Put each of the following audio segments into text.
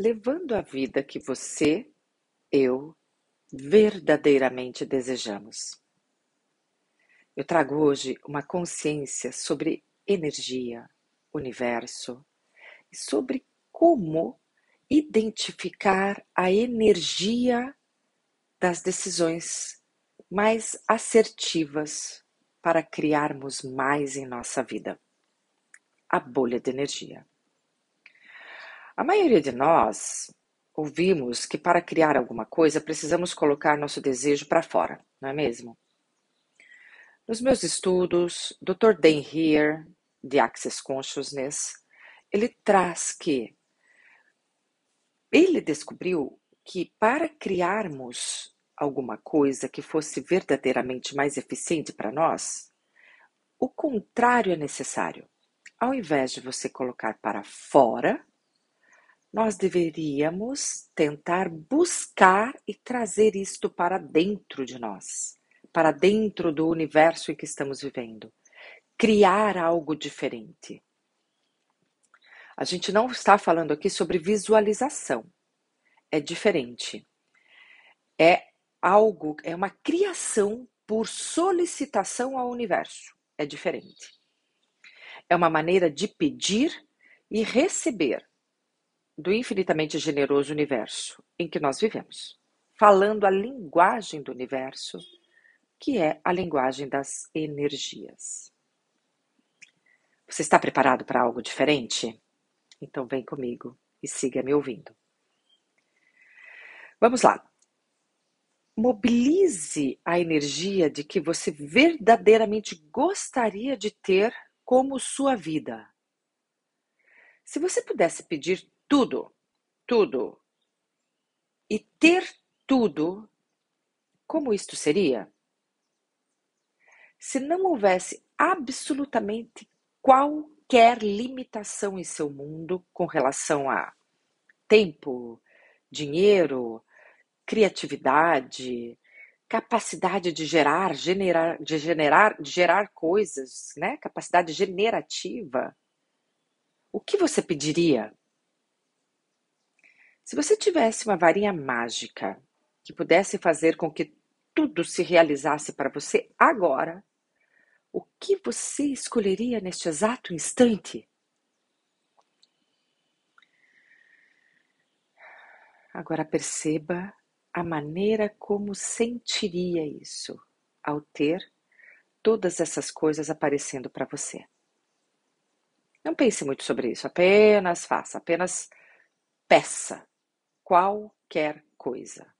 levando a vida que você, eu, verdadeiramente desejamos. Eu trago hoje uma consciência sobre energia, universo e sobre como identificar a energia das decisões mais assertivas para criarmos mais em nossa vida. A bolha de energia. A maioria de nós ouvimos que para criar alguma coisa precisamos colocar nosso desejo para fora, não é mesmo? Nos meus estudos, Dr. Dan Heer, de Access Consciousness, ele traz que ele descobriu que para criarmos alguma coisa que fosse verdadeiramente mais eficiente para nós, o contrário é necessário. Ao invés de você colocar para fora, nós deveríamos tentar buscar e trazer isto para dentro de nós, para dentro do universo em que estamos vivendo. Criar algo diferente. A gente não está falando aqui sobre visualização. É diferente. É algo, é uma criação por solicitação ao universo. É diferente. É uma maneira de pedir e receber do infinitamente generoso universo em que nós vivemos, falando a linguagem do universo, que é a linguagem das energias. Você está preparado para algo diferente? Então vem comigo e siga me ouvindo. Vamos lá. Mobilize a energia de que você verdadeiramente gostaria de ter como sua vida. Se você pudesse pedir tudo, tudo, e ter tudo, como isto seria? Se não houvesse absolutamente qualquer limitação em seu mundo com relação a tempo, dinheiro, criatividade, capacidade de gerar, generar, de generar, de gerar coisas, né? Capacidade generativa. O que você pediria? Se você tivesse uma varinha mágica que pudesse fazer com que tudo se realizasse para você agora, o que você escolheria neste exato instante? Agora perceba a maneira como sentiria isso ao ter todas essas coisas aparecendo para você. Não pense muito sobre isso, apenas faça, apenas peça qualquer coisa.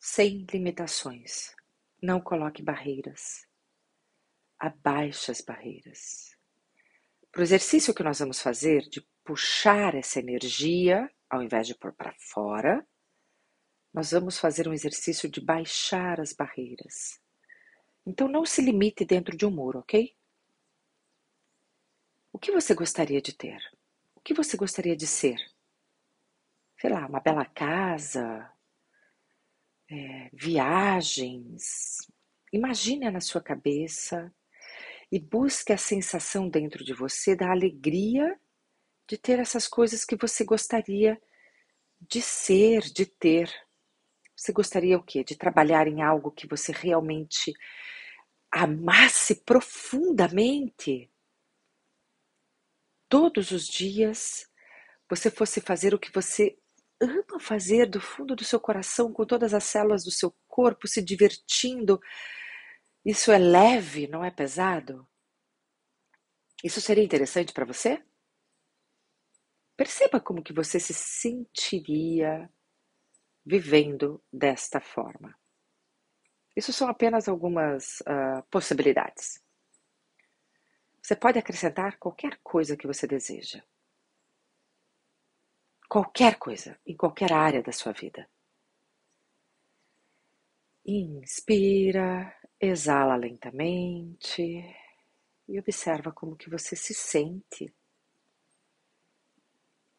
Sem limitações. Não coloque barreiras. Abaixe as barreiras. Para o exercício que nós vamos fazer de puxar essa energia, ao invés de pôr para fora, nós vamos fazer um exercício de baixar as barreiras. Então não se limite dentro de um muro, ok? O que você gostaria de ter? Que você gostaria de ser? Sei lá, uma bela casa, é, viagens. Imagine na sua cabeça e busque a sensação dentro de você da alegria de ter essas coisas que você gostaria de ser, de ter. Você gostaria o quê? De trabalhar em algo que você realmente amasse profundamente? Todos os dias você fosse fazer o que você ama fazer do fundo do seu coração, com todas as células do seu corpo, se divertindo. Isso é leve, não é pesado? Isso seria interessante para você? Perceba como que você se sentiria vivendo desta forma. Isso são apenas algumas uh, possibilidades. Você pode acrescentar qualquer coisa que você deseja. Qualquer coisa, em qualquer área da sua vida. Inspira, exala lentamente e observa como que você se sente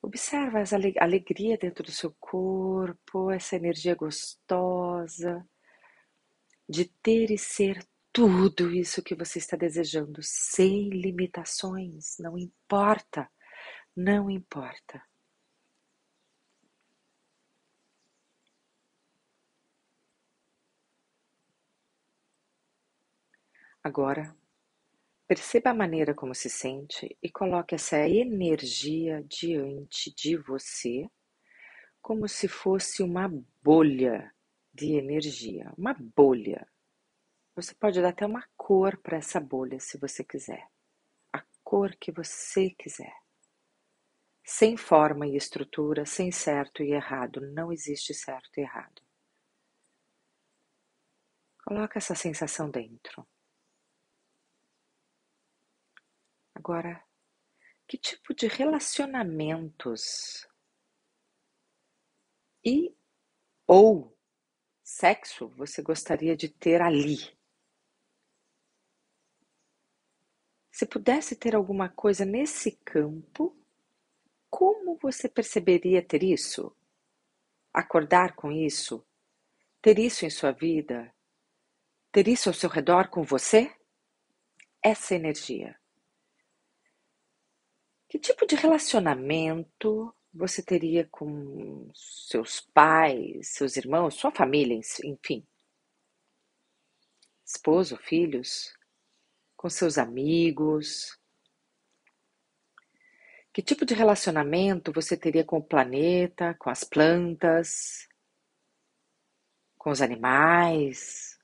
Observa a alegria dentro do seu corpo, essa energia gostosa de ter e ser tudo isso que você está desejando, sem limitações, não importa. Não importa. Agora, perceba a maneira como se sente e coloque essa energia diante de você como se fosse uma bolha de energia, uma bolha. Você pode dar até uma cor para essa bolha se você quiser, a cor que você quiser. Sem forma e estrutura, sem certo e errado, não existe certo e errado. Coloca essa sensação dentro. Agora, que tipo de relacionamentos e ou sexo você gostaria de ter ali? Se pudesse ter alguma coisa nesse campo, como você perceberia ter isso? Acordar com isso? Ter isso em sua vida? Ter isso ao seu redor com você? Essa energia. Que tipo de relacionamento você teria com seus pais, seus irmãos, sua família, enfim? Esposo, filhos, com seus amigos? Que tipo de relacionamento você teria com o planeta, com as plantas, com os animais,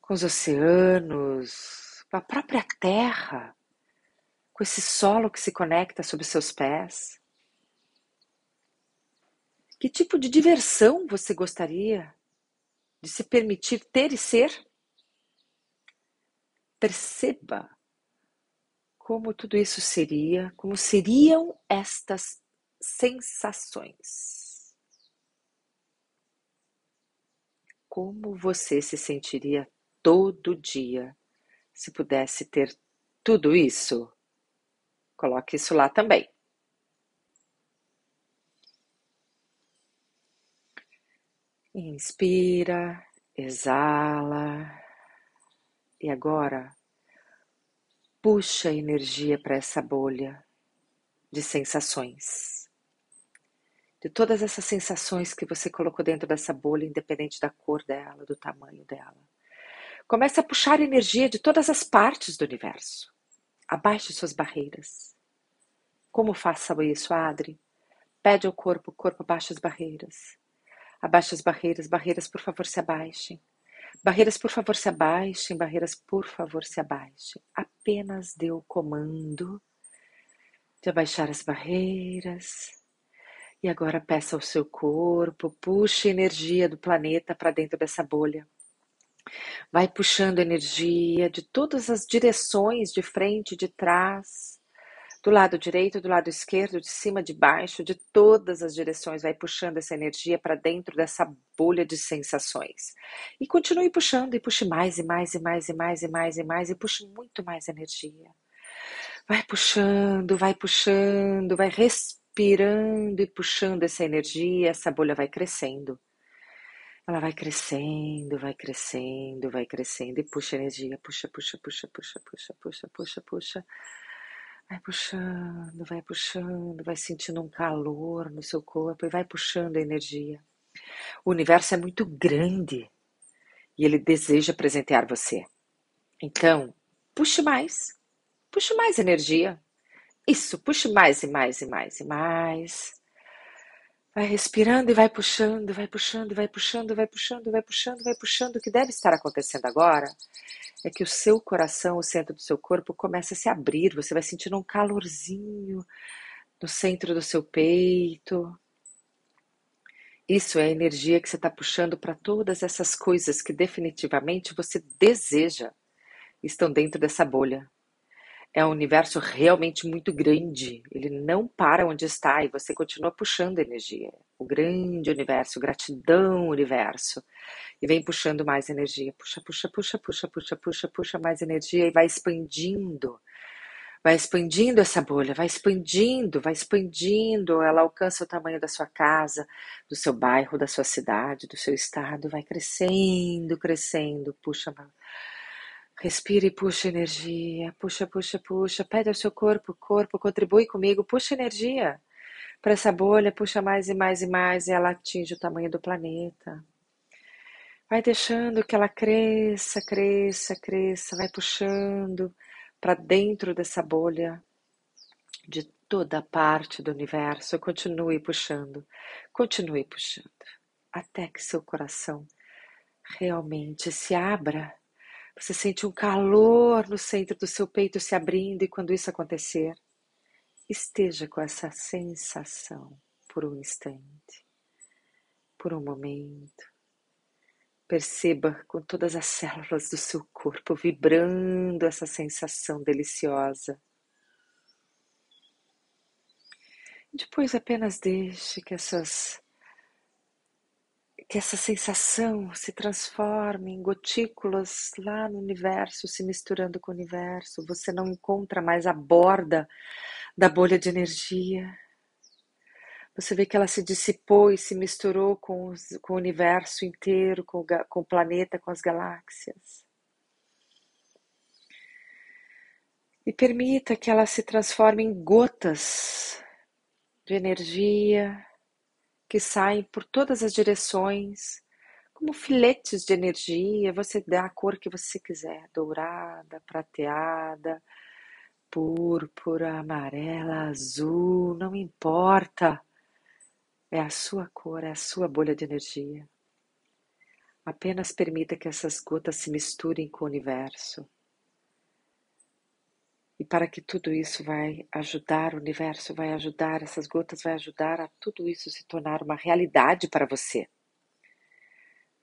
com os oceanos, com a própria Terra? com esse solo que se conecta sob seus pés? Que tipo de diversão você gostaria de se permitir ter e ser? Perceba como tudo isso seria, como seriam estas sensações. Como você se sentiria todo dia se pudesse ter tudo isso? Coloque isso lá também. Inspira, exala. E agora, puxa energia para essa bolha de sensações. De todas essas sensações que você colocou dentro dessa bolha, independente da cor dela, do tamanho dela. Comece a puxar energia de todas as partes do universo. Abaixe suas barreiras. Como faça isso, Adri? Pede ao corpo, o corpo abaixa as barreiras. Abaixa as barreiras, barreiras, por favor, se abaixem. Barreiras, por favor, se abaixem. Barreiras, por favor, se abaixem. Apenas dê o comando de abaixar as barreiras. E agora peça ao seu corpo, puxe energia do planeta para dentro dessa bolha. Vai puxando energia de todas as direções, de frente, de trás, do lado direito, do lado esquerdo, de cima, de baixo, de todas as direções, vai puxando essa energia para dentro dessa bolha de sensações. E continue puxando, e puxe mais e mais e mais e mais e mais e mais, e puxe muito mais energia. Vai puxando, vai puxando, vai respirando e puxando essa energia, essa bolha vai crescendo. Ela vai crescendo, vai crescendo, vai crescendo e puxa energia, puxa, puxa, puxa, puxa, puxa, puxa, puxa, puxa. Vai puxando, vai puxando, vai sentindo um calor no seu corpo e vai puxando a energia. O universo é muito grande e ele deseja presentear você. Então, puxe mais, puxe mais energia. Isso, puxe mais e mais e mais e mais. Vai respirando e vai puxando, vai puxando, vai puxando, vai puxando, vai puxando, vai puxando. O que deve estar acontecendo agora é que o seu coração, o centro do seu corpo, começa a se abrir. Você vai sentindo um calorzinho no centro do seu peito. Isso é a energia que você está puxando para todas essas coisas que definitivamente você deseja estão dentro dessa bolha. É um universo realmente muito grande. Ele não para onde está e você continua puxando energia. O grande universo, gratidão universo e vem puxando mais energia. Puxa, puxa, puxa, puxa, puxa, puxa, puxa mais energia e vai expandindo. Vai expandindo essa bolha, vai expandindo, vai expandindo. Ela alcança o tamanho da sua casa, do seu bairro, da sua cidade, do seu estado. Vai crescendo, crescendo. Puxa, Respira e puxa energia. Puxa, puxa, puxa. Pede ao seu corpo, corpo, contribui comigo. Puxa energia para essa bolha. Puxa mais e mais e mais. E ela atinge o tamanho do planeta. Vai deixando que ela cresça, cresça, cresça. Vai puxando para dentro dessa bolha de toda parte do universo. Continue puxando, continue puxando. Até que seu coração realmente se abra você sente um calor no centro do seu peito se abrindo, e quando isso acontecer, esteja com essa sensação por um instante, por um momento. Perceba com todas as células do seu corpo vibrando essa sensação deliciosa. Depois apenas deixe que essas que essa sensação se transforme em gotículas lá no universo, se misturando com o universo. Você não encontra mais a borda da bolha de energia. Você vê que ela se dissipou e se misturou com, os, com o universo inteiro, com o, com o planeta, com as galáxias. E permita que ela se transforme em gotas de energia que saem por todas as direções, como filetes de energia. Você dá a cor que você quiser: dourada, prateada, púrpura, amarela, azul, não importa. É a sua cor, é a sua bolha de energia. Apenas permita que essas gotas se misturem com o universo. Para que tudo isso vai ajudar, o universo vai ajudar, essas gotas vai ajudar a tudo isso se tornar uma realidade para você.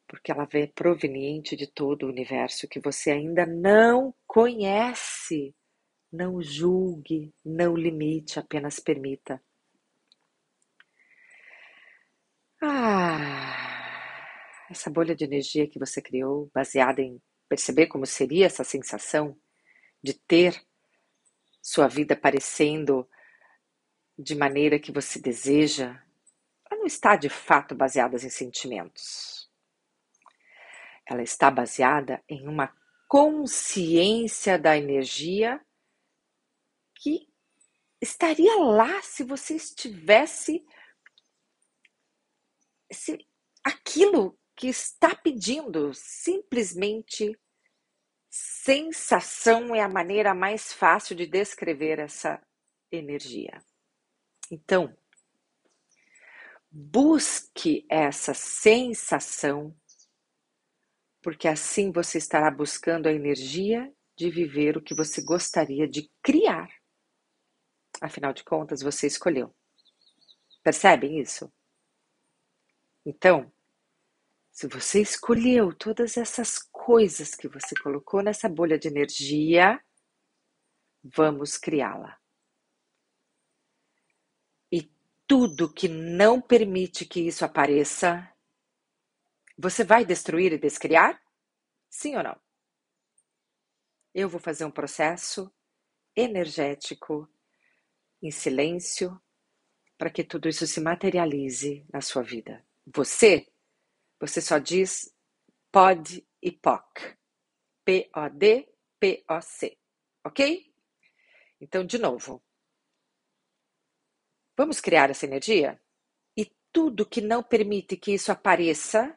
Porque ela é proveniente de todo o universo que você ainda não conhece. Não julgue, não limite, apenas permita. Ah, essa bolha de energia que você criou, baseada em perceber como seria essa sensação de ter sua vida parecendo de maneira que você deseja, ela não está de fato baseada em sentimentos. Ela está baseada em uma consciência da energia que estaria lá se você estivesse se aquilo que está pedindo simplesmente sensação é a maneira mais fácil de descrever essa energia. Então, busque essa sensação, porque assim você estará buscando a energia de viver o que você gostaria de criar. Afinal de contas, você escolheu. Percebem isso? Então, se você escolheu todas essas coisas que você colocou nessa bolha de energia, vamos criá-la. E tudo que não permite que isso apareça, você vai destruir e descriar? Sim ou não? Eu vou fazer um processo energético em silêncio para que tudo isso se materialize na sua vida. Você você só diz POD e POC. P-O-D, P-O-C. Ok? Então, de novo. Vamos criar essa energia? E tudo que não permite que isso apareça,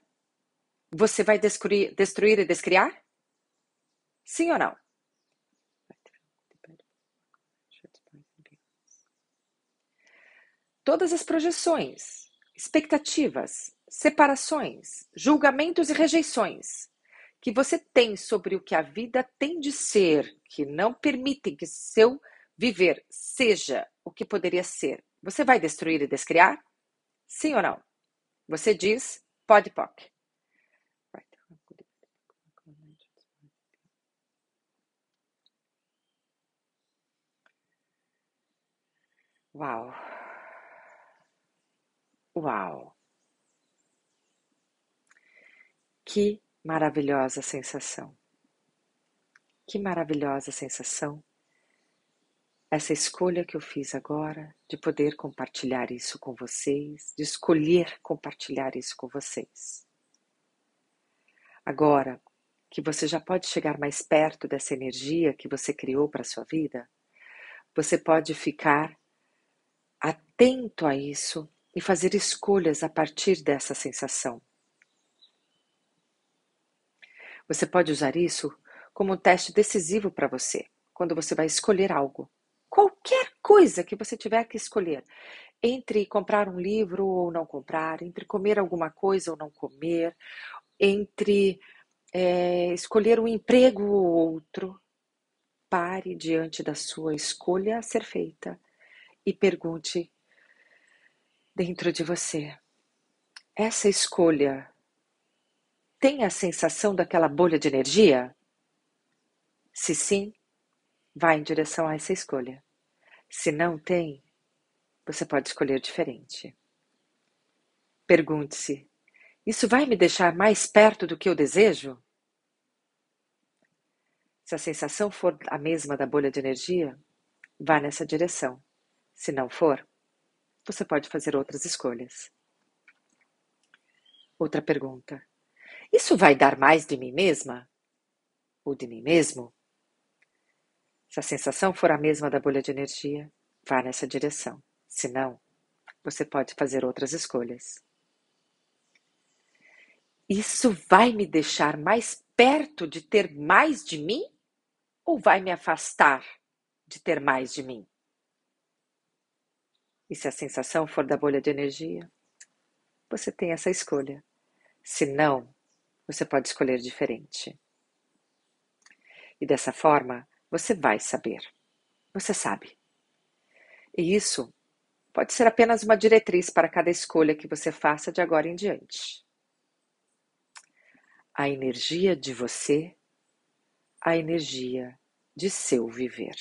você vai destruir, destruir e descriar? Sim ou não? Todas as projeções, expectativas, separações, julgamentos e rejeições que você tem sobre o que a vida tem de ser, que não permitem que seu viver seja o que poderia ser, você vai destruir e descriar? Sim ou não? Você diz pode POC. Uau. Uau. Que maravilhosa sensação! Que maravilhosa sensação! Essa escolha que eu fiz agora de poder compartilhar isso com vocês, de escolher compartilhar isso com vocês. Agora, que você já pode chegar mais perto dessa energia que você criou para a sua vida, você pode ficar atento a isso e fazer escolhas a partir dessa sensação. Você pode usar isso como um teste decisivo para você, quando você vai escolher algo. Qualquer coisa que você tiver que escolher, entre comprar um livro ou não comprar, entre comer alguma coisa ou não comer, entre é, escolher um emprego ou outro, pare diante da sua escolha a ser feita e pergunte dentro de você: essa escolha tem a sensação daquela bolha de energia? Se sim, vá em direção a essa escolha. Se não tem, você pode escolher diferente. Pergunte-se: isso vai me deixar mais perto do que eu desejo? Se a sensação for a mesma da bolha de energia, vá nessa direção. Se não for, você pode fazer outras escolhas. Outra pergunta: Isso vai dar mais de mim mesma? Ou de mim mesmo? Se a sensação for a mesma da bolha de energia, vá nessa direção. Se não, você pode fazer outras escolhas. Isso vai me deixar mais perto de ter mais de mim? Ou vai me afastar de ter mais de mim? E se a sensação for da bolha de energia, você tem essa escolha. Se não, você pode escolher diferente. E dessa forma, você vai saber. Você sabe. E isso pode ser apenas uma diretriz para cada escolha que você faça de agora em diante. A energia de você, a energia de seu viver.